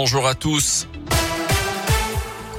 Bonjour à tous.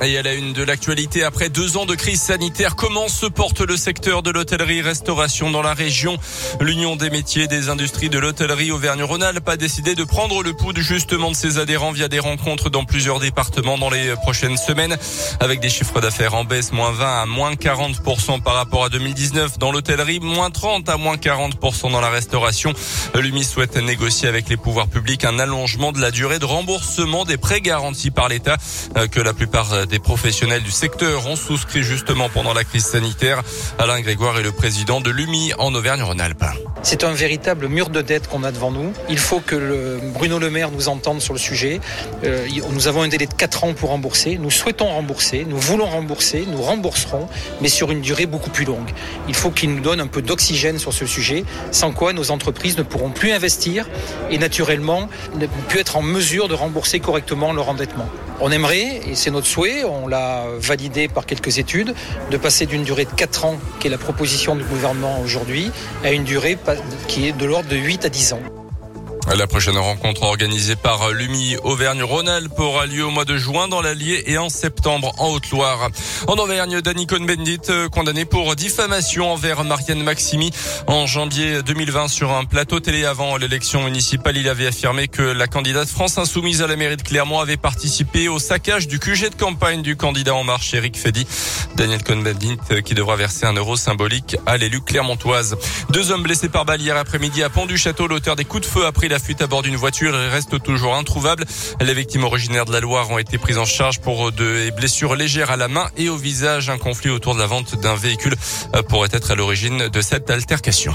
Et à la une de l'actualité, après deux ans de crise sanitaire, comment se porte le secteur de l'hôtellerie-restauration dans la région? L'Union des métiers des industries de l'hôtellerie Auvergne-Rhône-Alpes a décidé de prendre le pouls justement de ses adhérents via des rencontres dans plusieurs départements dans les prochaines semaines, avec des chiffres d'affaires en baisse, moins 20 à moins 40% par rapport à 2019 dans l'hôtellerie, moins 30 à moins 40% dans la restauration. L'UMI souhaite négocier avec les pouvoirs publics un allongement de la durée de remboursement des prêts garantis par l'État euh, que la plupart des professionnels du secteur ont souscrit justement pendant la crise sanitaire. Alain Grégoire est le président de l'UMI en Auvergne-Rhône-Alpes. C'est un véritable mur de dette qu'on a devant nous. Il faut que Bruno Le Maire nous entende sur le sujet. Euh, nous avons un délai de 4 ans pour rembourser. Nous souhaitons rembourser, nous voulons rembourser, nous rembourserons, mais sur une durée beaucoup plus longue. Il faut qu'il nous donne un peu d'oxygène sur ce sujet, sans quoi nos entreprises ne pourront plus investir et naturellement ne plus être en mesure de rembourser correctement leur endettement. On aimerait, et c'est notre souhait, on l'a validé par quelques études, de passer d'une durée de 4 ans, qui est la proposition du gouvernement aujourd'hui, à une durée qui est de l'ordre de 8 à 10 ans. La prochaine rencontre organisée par l'UMI Auvergne-Rhône-Alpes aura lieu au mois de juin dans l'Allier et en septembre en Haute-Loire. En Auvergne, Danny Cohn-Bendit euh, condamné pour diffamation envers Marianne Maximi en janvier 2020 sur un plateau télé avant l'élection municipale. Il avait affirmé que la candidate France Insoumise à la mairie de Clermont avait participé au saccage du QG de campagne du candidat En Marche, Eric Fedi. Daniel Cohn-Bendit euh, qui devra verser un euro symbolique à l'élu clermontoise. Deux hommes blessés par balle hier après-midi à Pont du Château. L'auteur des coups de feu a la fuite à bord d'une voiture reste toujours introuvable. Les victimes originaires de la Loire ont été prises en charge pour des blessures légères à la main et au visage. Un conflit autour de la vente d'un véhicule euh, pourrait être à l'origine de cette altercation.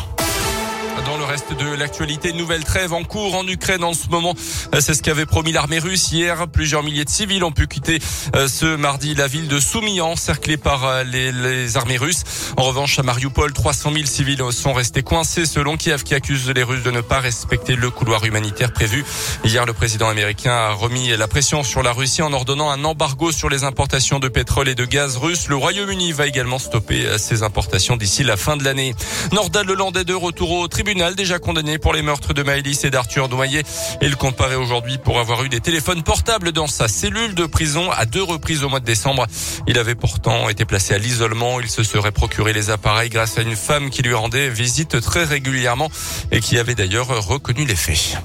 Dans le reste de l'actualité, nouvelle trêve en cours en Ukraine en ce moment. C'est ce qu'avait promis l'armée russe hier. Plusieurs milliers de civils ont pu quitter euh, ce mardi la ville de Soumy, encerclée par euh, les, armées russes. En revanche, à Mariupol, 300 000 civils sont restés coincés selon Kiev qui accuse les Russes de ne pas respecter le couloir humanitaire prévu. Hier, le président américain a remis la pression sur la Russie en ordonnant un embargo sur les importations de pétrole et de gaz russe. Le Royaume-Uni va également stopper euh, ses importations d'ici la fin de l'année. Nordal de retour au tribunal tribunal déjà condamné pour les meurtres de Maëlys et d'Arthur Noyer. Il comparaît aujourd'hui pour avoir eu des téléphones portables dans sa cellule de prison à deux reprises au mois de décembre. Il avait pourtant été placé à l'isolement. Il se serait procuré les appareils grâce à une femme qui lui rendait visite très régulièrement et qui avait d'ailleurs reconnu les faits.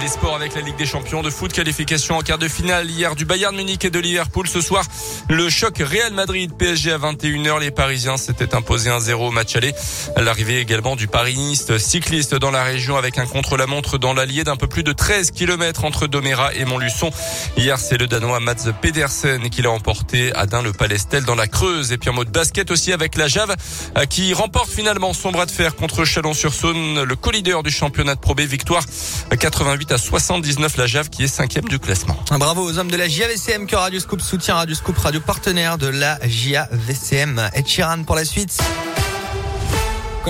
Les sports avec la Ligue des Champions de foot, qualification en quart de finale hier du Bayern Munich et de Liverpool. Ce soir, le choc Real Madrid PSG à 21h. Les Parisiens s'étaient imposés 1-0 au match aller. L'arrivée également du parisiste cycliste dans la région avec un contre-la-montre dans l'Allier d'un peu plus de 13 km entre Doméra et Montluçon. Hier, c'est le Danois Mats Pedersen qui l'a emporté à le Palestel dans la Creuse. Et puis en mode basket aussi avec la Jave qui remporte finalement son bras de fer contre Chalon-sur-Saône, le co-leader du championnat de Pro B. Victoire 88 à 79 la Jave qui est cinquième du classement. Bravo aux hommes de la JAVCM que Radio Scoop soutient Radio Scoop, radio partenaire de la JAVCM. Et Chiran pour la suite.